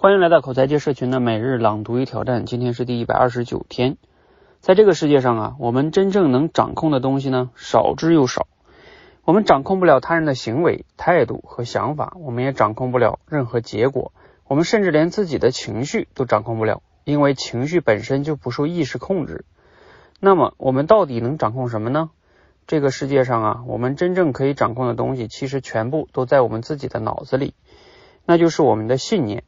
欢迎来到口才界社群的每日朗读与挑战，今天是第一百二十九天。在这个世界上啊，我们真正能掌控的东西呢，少之又少。我们掌控不了他人的行为、态度和想法，我们也掌控不了任何结果。我们甚至连自己的情绪都掌控不了，因为情绪本身就不受意识控制。那么，我们到底能掌控什么呢？这个世界上啊，我们真正可以掌控的东西，其实全部都在我们自己的脑子里，那就是我们的信念。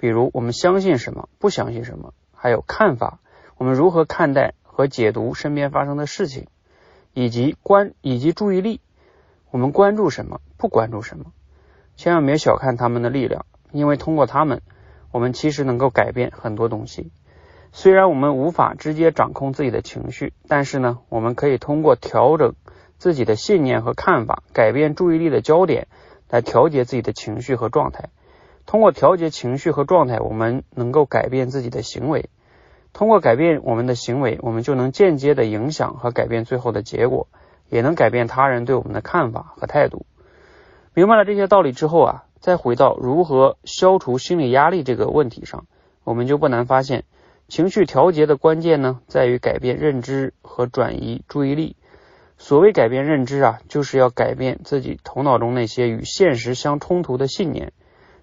比如我们相信什么，不相信什么，还有看法，我们如何看待和解读身边发生的事情，以及关以及注意力，我们关注什么，不关注什么，千万别小看他们的力量，因为通过他们，我们其实能够改变很多东西。虽然我们无法直接掌控自己的情绪，但是呢，我们可以通过调整自己的信念和看法，改变注意力的焦点，来调节自己的情绪和状态。通过调节情绪和状态，我们能够改变自己的行为。通过改变我们的行为，我们就能间接的影响和改变最后的结果，也能改变他人对我们的看法和态度。明白了这些道理之后啊，再回到如何消除心理压力这个问题上，我们就不难发现，情绪调节的关键呢，在于改变认知和转移注意力。所谓改变认知啊，就是要改变自己头脑中那些与现实相冲突的信念。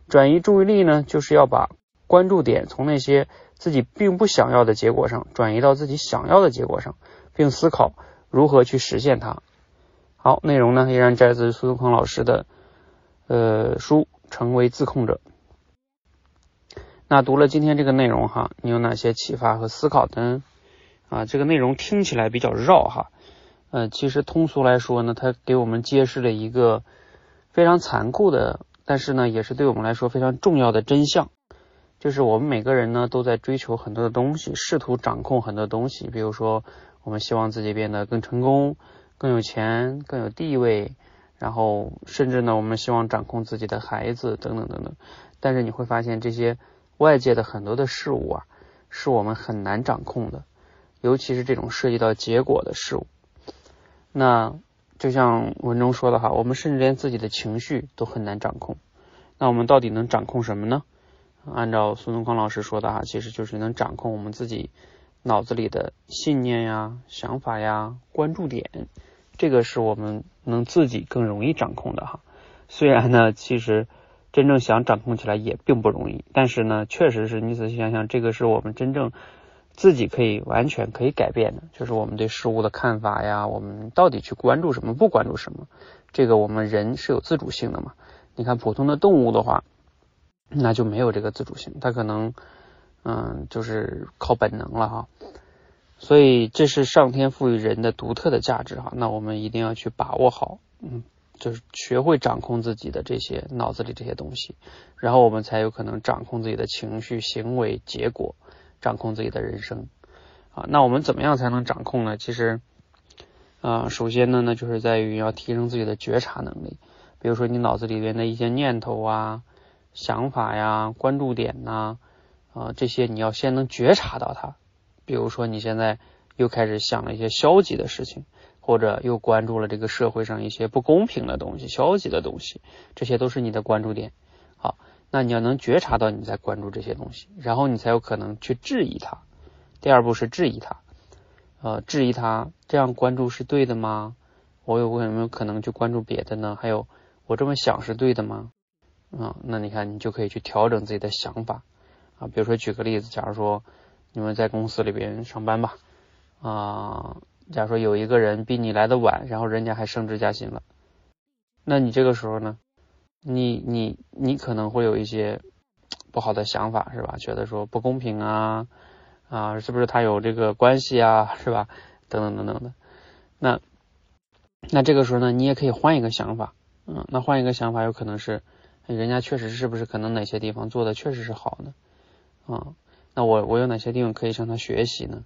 转移注意力呢，就是要把关注点从那些自己并不想要的结果上转移到自己想要的结果上，并思考如何去实现它。好，内容呢依然摘自苏东坡老师的呃书《成为自控者》。那读了今天这个内容哈，你有哪些启发和思考呢？啊，这个内容听起来比较绕哈，呃，其实通俗来说呢，它给我们揭示了一个非常残酷的。但是呢，也是对我们来说非常重要的真相，就是我们每个人呢都在追求很多的东西，试图掌控很多东西。比如说，我们希望自己变得更成功、更有钱、更有地位，然后甚至呢，我们希望掌控自己的孩子等等等等。但是你会发现，这些外界的很多的事物啊，是我们很难掌控的，尤其是这种涉及到结果的事物。那。就像文中说的哈，我们甚至连自己的情绪都很难掌控。那我们到底能掌控什么呢？按照苏东康老师说的哈，其实就是能掌控我们自己脑子里的信念呀、想法呀、关注点。这个是我们能自己更容易掌控的哈。虽然呢，其实真正想掌控起来也并不容易，但是呢，确实是你仔细想想，这个是我们真正。自己可以完全可以改变的，就是我们对事物的看法呀，我们到底去关注什么，不关注什么，这个我们人是有自主性的嘛？你看普通的动物的话，那就没有这个自主性，它可能嗯就是靠本能了哈。所以这是上天赋予人的独特的价值哈，那我们一定要去把握好，嗯，就是学会掌控自己的这些脑子里这些东西，然后我们才有可能掌控自己的情绪、行为、结果。掌控自己的人生啊，那我们怎么样才能掌控呢？其实啊，首先呢，那就是在于要提升自己的觉察能力。比如说你脑子里边的一些念头啊、想法呀、关注点呐啊，这些你要先能觉察到它。比如说你现在又开始想了一些消极的事情，或者又关注了这个社会上一些不公平的东西、消极的东西，这些都是你的关注点。好。那你要能觉察到你在关注这些东西，然后你才有可能去质疑它。第二步是质疑它，呃，质疑它这样关注是对的吗？我有有没有可能去关注别的呢？还有我这么想是对的吗？啊，那你看你就可以去调整自己的想法啊。比如说举个例子，假如说你们在公司里边上班吧，啊，假如说有一个人比你来的晚，然后人家还升职加薪了，那你这个时候呢？你你你可能会有一些不好的想法，是吧？觉得说不公平啊啊，是不是他有这个关系啊，是吧？等等等等的。那那这个时候呢，你也可以换一个想法，嗯，那换一个想法，有可能是人家确实是不是可能哪些地方做的确实是好的啊？那我我有哪些地方可以向他学习呢？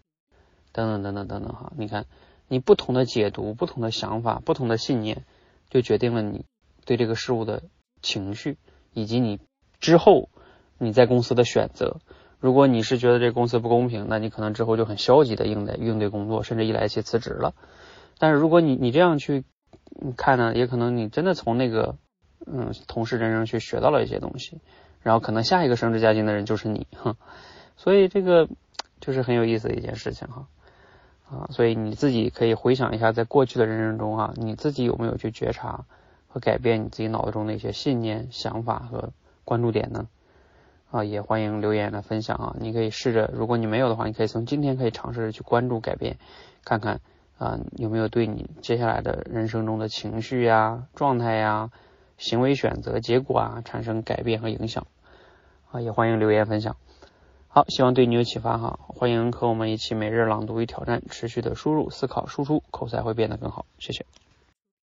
等等等等等等哈，你看你不同的解读、不同的想法、不同的信念，就决定了你对这个事物的。情绪以及你之后你在公司的选择，如果你是觉得这公司不公平，那你可能之后就很消极的应对应对工作，甚至一来一去辞职了。但是如果你你这样去看呢，也可能你真的从那个嗯同事身上去学到了一些东西，然后可能下一个升职加薪的人就是你，哼，所以这个就是很有意思的一件事情哈，啊，所以你自己可以回想一下，在过去的人生中啊，你自己有没有去觉察和改变你自己脑子中的一些信念、想法和关注点呢？啊，也欢迎留言来分享啊，你可以试着，如果你没有的话，你可以从今天可以尝试着去关注改变，看看啊有没有对你接下来的人生中的情绪呀、状态呀。行为选择结果啊，产生改变和影响啊，也欢迎留言分享。好，希望对你有启发哈。欢迎和我们一起每日朗读与挑战，持续的输入、思考、输出，口才会变得更好。谢谢。